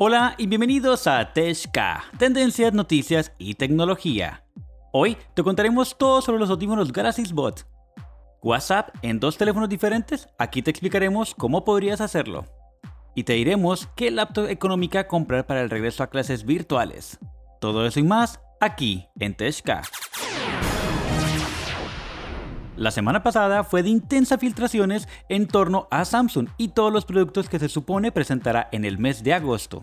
Hola y bienvenidos a TechK, tendencias, noticias y tecnología. Hoy te contaremos todo sobre los audífonos Galaxy Bot. WhatsApp en dos teléfonos diferentes, aquí te explicaremos cómo podrías hacerlo. Y te diremos qué laptop económica comprar para el regreso a clases virtuales. Todo eso y más aquí en TechK. La semana pasada fue de intensas filtraciones en torno a Samsung y todos los productos que se supone presentará en el mes de agosto.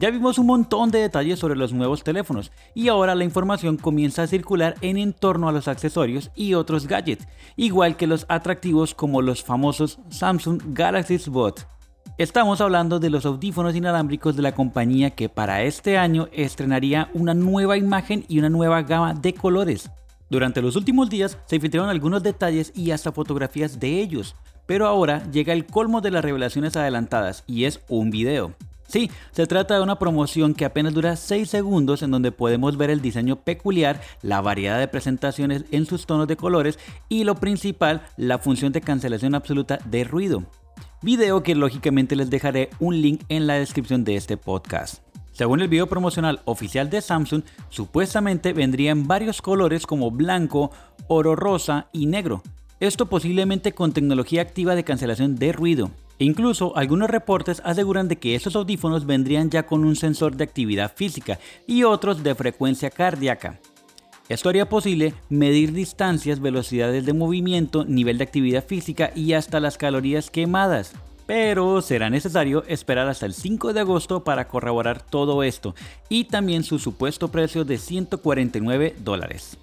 Ya vimos un montón de detalles sobre los nuevos teléfonos y ahora la información comienza a circular en entorno a los accesorios y otros gadgets, igual que los atractivos como los famosos Samsung Galaxy Bot. Estamos hablando de los audífonos inalámbricos de la compañía que para este año estrenaría una nueva imagen y una nueva gama de colores. Durante los últimos días se filtraron algunos detalles y hasta fotografías de ellos, pero ahora llega el colmo de las revelaciones adelantadas y es un video. Sí, se trata de una promoción que apenas dura 6 segundos en donde podemos ver el diseño peculiar, la variedad de presentaciones en sus tonos de colores y lo principal, la función de cancelación absoluta de ruido. Video que lógicamente les dejaré un link en la descripción de este podcast. Según el video promocional oficial de Samsung, supuestamente vendría en varios colores como blanco, oro rosa y negro. Esto posiblemente con tecnología activa de cancelación de ruido. Incluso algunos reportes aseguran de que estos audífonos vendrían ya con un sensor de actividad física y otros de frecuencia cardíaca. Esto haría posible medir distancias, velocidades de movimiento, nivel de actividad física y hasta las calorías quemadas pero será necesario esperar hasta el 5 de agosto para corroborar todo esto y también su supuesto precio de 149 dólares.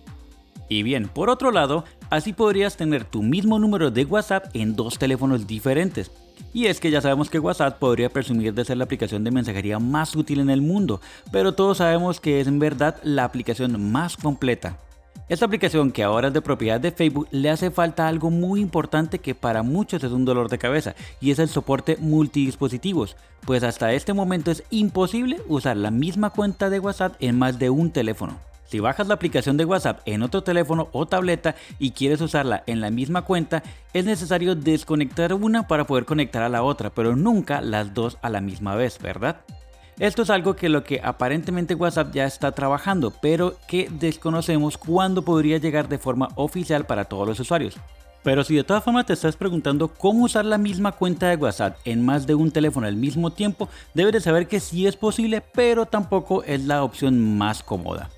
Y bien, por otro lado, así podrías tener tu mismo número de WhatsApp en dos teléfonos diferentes. Y es que ya sabemos que WhatsApp podría presumir de ser la aplicación de mensajería más útil en el mundo, pero todos sabemos que es en verdad la aplicación más completa. Esta aplicación que ahora es de propiedad de Facebook le hace falta algo muy importante que para muchos es un dolor de cabeza y es el soporte multidispositivos, pues hasta este momento es imposible usar la misma cuenta de WhatsApp en más de un teléfono. Si bajas la aplicación de WhatsApp en otro teléfono o tableta y quieres usarla en la misma cuenta, es necesario desconectar una para poder conectar a la otra, pero nunca las dos a la misma vez, ¿verdad? Esto es algo que lo que aparentemente WhatsApp ya está trabajando, pero que desconocemos cuándo podría llegar de forma oficial para todos los usuarios. Pero si de todas formas te estás preguntando cómo usar la misma cuenta de WhatsApp en más de un teléfono al mismo tiempo, debes de saber que sí es posible, pero tampoco es la opción más cómoda.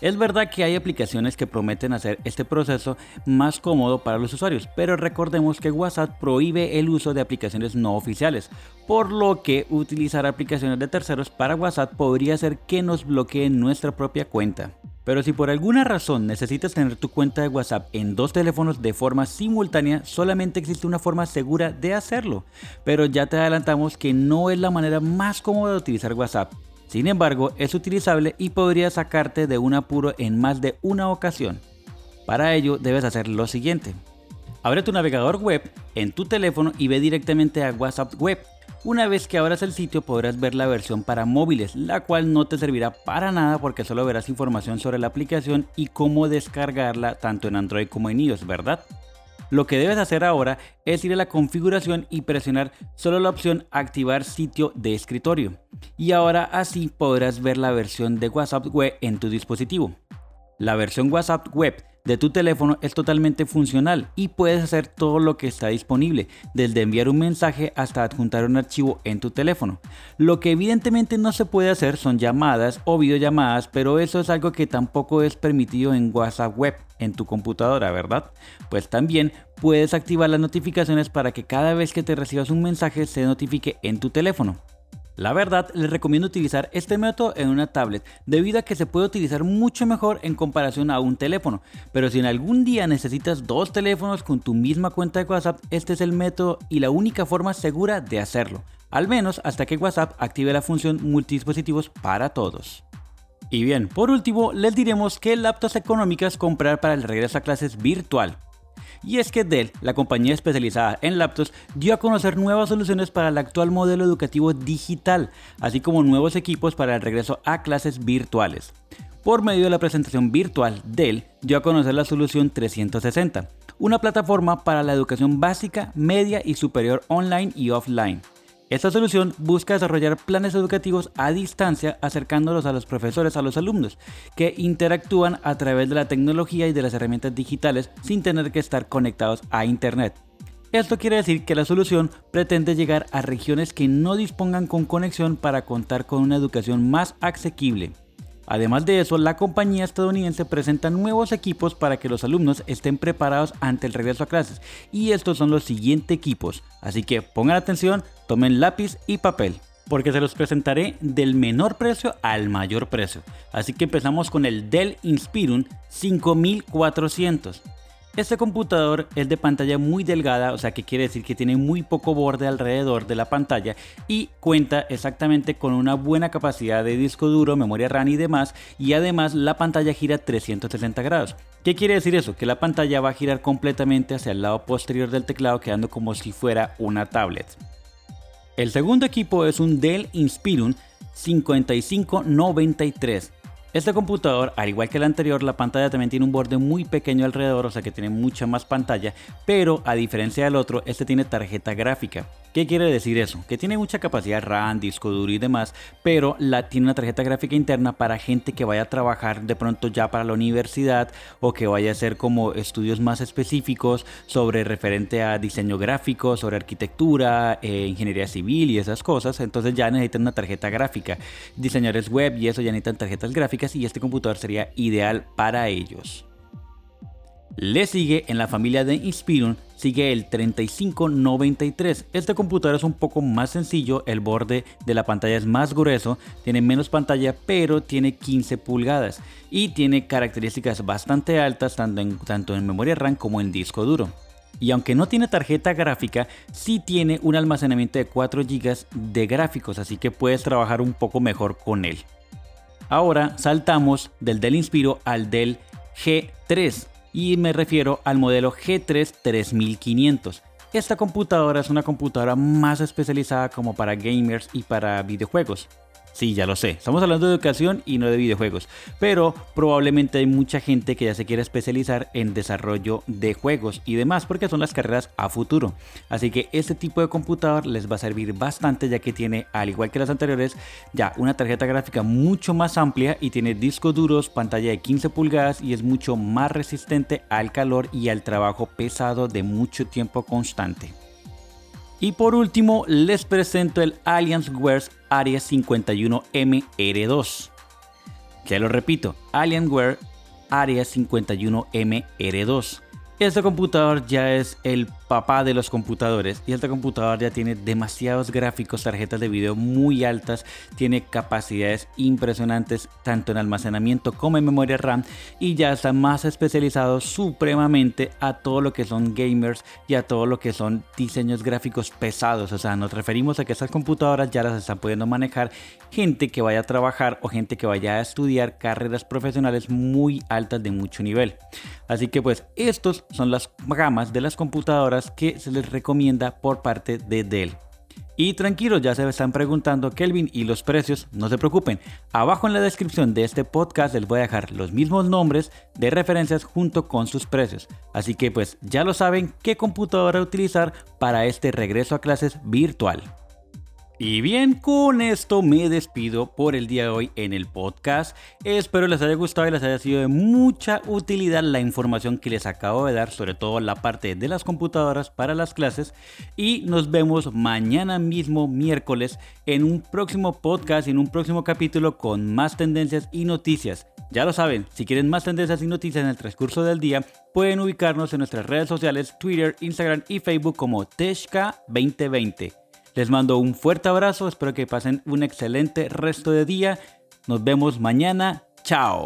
Es verdad que hay aplicaciones que prometen hacer este proceso más cómodo para los usuarios, pero recordemos que WhatsApp prohíbe el uso de aplicaciones no oficiales, por lo que utilizar aplicaciones de terceros para WhatsApp podría hacer que nos bloqueen nuestra propia cuenta. Pero si por alguna razón necesitas tener tu cuenta de WhatsApp en dos teléfonos de forma simultánea, solamente existe una forma segura de hacerlo. Pero ya te adelantamos que no es la manera más cómoda de utilizar WhatsApp. Sin embargo, es utilizable y podría sacarte de un apuro en más de una ocasión. Para ello debes hacer lo siguiente. Abre tu navegador web en tu teléfono y ve directamente a WhatsApp Web. Una vez que abras el sitio podrás ver la versión para móviles, la cual no te servirá para nada porque solo verás información sobre la aplicación y cómo descargarla tanto en Android como en iOS, ¿verdad? Lo que debes hacer ahora es ir a la configuración y presionar solo la opción activar sitio de escritorio. Y ahora así podrás ver la versión de WhatsApp Web en tu dispositivo. La versión WhatsApp Web de tu teléfono es totalmente funcional y puedes hacer todo lo que está disponible, desde enviar un mensaje hasta adjuntar un archivo en tu teléfono. Lo que evidentemente no se puede hacer son llamadas o videollamadas, pero eso es algo que tampoco es permitido en WhatsApp Web en tu computadora, ¿verdad? Pues también puedes activar las notificaciones para que cada vez que te recibas un mensaje se notifique en tu teléfono. La verdad, les recomiendo utilizar este método en una tablet, debido a que se puede utilizar mucho mejor en comparación a un teléfono. Pero si en algún día necesitas dos teléfonos con tu misma cuenta de WhatsApp, este es el método y la única forma segura de hacerlo. Al menos hasta que WhatsApp active la función multidispositivos para todos. Y bien, por último, les diremos qué laptops económicas comprar para el regreso a clases virtual. Y es que Dell, la compañía especializada en laptops, dio a conocer nuevas soluciones para el actual modelo educativo digital, así como nuevos equipos para el regreso a clases virtuales. Por medio de la presentación virtual, Dell dio a conocer la solución 360, una plataforma para la educación básica, media y superior online y offline. Esta solución busca desarrollar planes educativos a distancia acercándolos a los profesores a los alumnos, que interactúan a través de la tecnología y de las herramientas digitales sin tener que estar conectados a Internet. Esto quiere decir que la solución pretende llegar a regiones que no dispongan con conexión para contar con una educación más asequible. Además de eso, la compañía estadounidense presenta nuevos equipos para que los alumnos estén preparados ante el regreso a clases. Y estos son los siguientes equipos. Así que pongan atención, tomen lápiz y papel. Porque se los presentaré del menor precio al mayor precio. Así que empezamos con el Dell Inspiron 5400. Este computador es de pantalla muy delgada, o sea que quiere decir que tiene muy poco borde alrededor de la pantalla y cuenta exactamente con una buena capacidad de disco duro, memoria RAM y demás, y además la pantalla gira 360 grados. ¿Qué quiere decir eso? Que la pantalla va a girar completamente hacia el lado posterior del teclado quedando como si fuera una tablet. El segundo equipo es un Dell Inspiron 5593 este computador, al igual que el anterior, la pantalla también tiene un borde muy pequeño alrededor, o sea que tiene mucha más pantalla, pero a diferencia del otro, este tiene tarjeta gráfica. ¿Qué quiere decir eso? Que tiene mucha capacidad RAM, disco duro y demás, pero la, tiene una tarjeta gráfica interna para gente que vaya a trabajar de pronto ya para la universidad o que vaya a hacer como estudios más específicos sobre referente a diseño gráfico, sobre arquitectura, eh, ingeniería civil y esas cosas. Entonces ya necesitan una tarjeta gráfica. Diseñadores web y eso ya necesitan tarjetas gráficas y este computador sería ideal para ellos. Le sigue en la familia de Inspiron sigue el 3593. Este computador es un poco más sencillo, el borde de la pantalla es más grueso, tiene menos pantalla, pero tiene 15 pulgadas y tiene características bastante altas tanto en, tanto en memoria RAM como en disco duro. Y aunque no tiene tarjeta gráfica, sí tiene un almacenamiento de 4 GB de gráficos, así que puedes trabajar un poco mejor con él. Ahora saltamos del Dell Inspiro al Dell G3 y me refiero al modelo G3 3500. Esta computadora es una computadora más especializada como para gamers y para videojuegos. Sí, ya lo sé, estamos hablando de educación y no de videojuegos, pero probablemente hay mucha gente que ya se quiere especializar en desarrollo de juegos y demás porque son las carreras a futuro. Así que este tipo de computador les va a servir bastante ya que tiene, al igual que las anteriores, ya una tarjeta gráfica mucho más amplia y tiene discos duros, pantalla de 15 pulgadas y es mucho más resistente al calor y al trabajo pesado de mucho tiempo constante. Y por último les presento el Alienware Area 51MR2. Ya lo repito, Alienware Area 51MR2. Este computador ya es el papá de los computadores y este computador ya tiene demasiados gráficos, tarjetas de video muy altas, tiene capacidades impresionantes tanto en almacenamiento como en memoria RAM y ya está más especializado supremamente a todo lo que son gamers y a todo lo que son diseños gráficos pesados. O sea, nos referimos a que estas computadoras ya las están pudiendo manejar gente que vaya a trabajar o gente que vaya a estudiar carreras profesionales muy altas de mucho nivel. Así que pues estos son las gamas de las computadoras que se les recomienda por parte de Dell. Y tranquilos, ya se están preguntando Kelvin y los precios, no se preocupen. Abajo en la descripción de este podcast les voy a dejar los mismos nombres de referencias junto con sus precios. Así que pues ya lo saben qué computadora utilizar para este regreso a clases virtual. Y bien, con esto me despido por el día de hoy en el podcast. Espero les haya gustado y les haya sido de mucha utilidad la información que les acabo de dar, sobre todo la parte de las computadoras para las clases. Y nos vemos mañana mismo, miércoles, en un próximo podcast, en un próximo capítulo con más tendencias y noticias. Ya lo saben, si quieren más tendencias y noticias en el transcurso del día, pueden ubicarnos en nuestras redes sociales, Twitter, Instagram y Facebook como Teshka 2020. Les mando un fuerte abrazo, espero que pasen un excelente resto de día. Nos vemos mañana. Chao.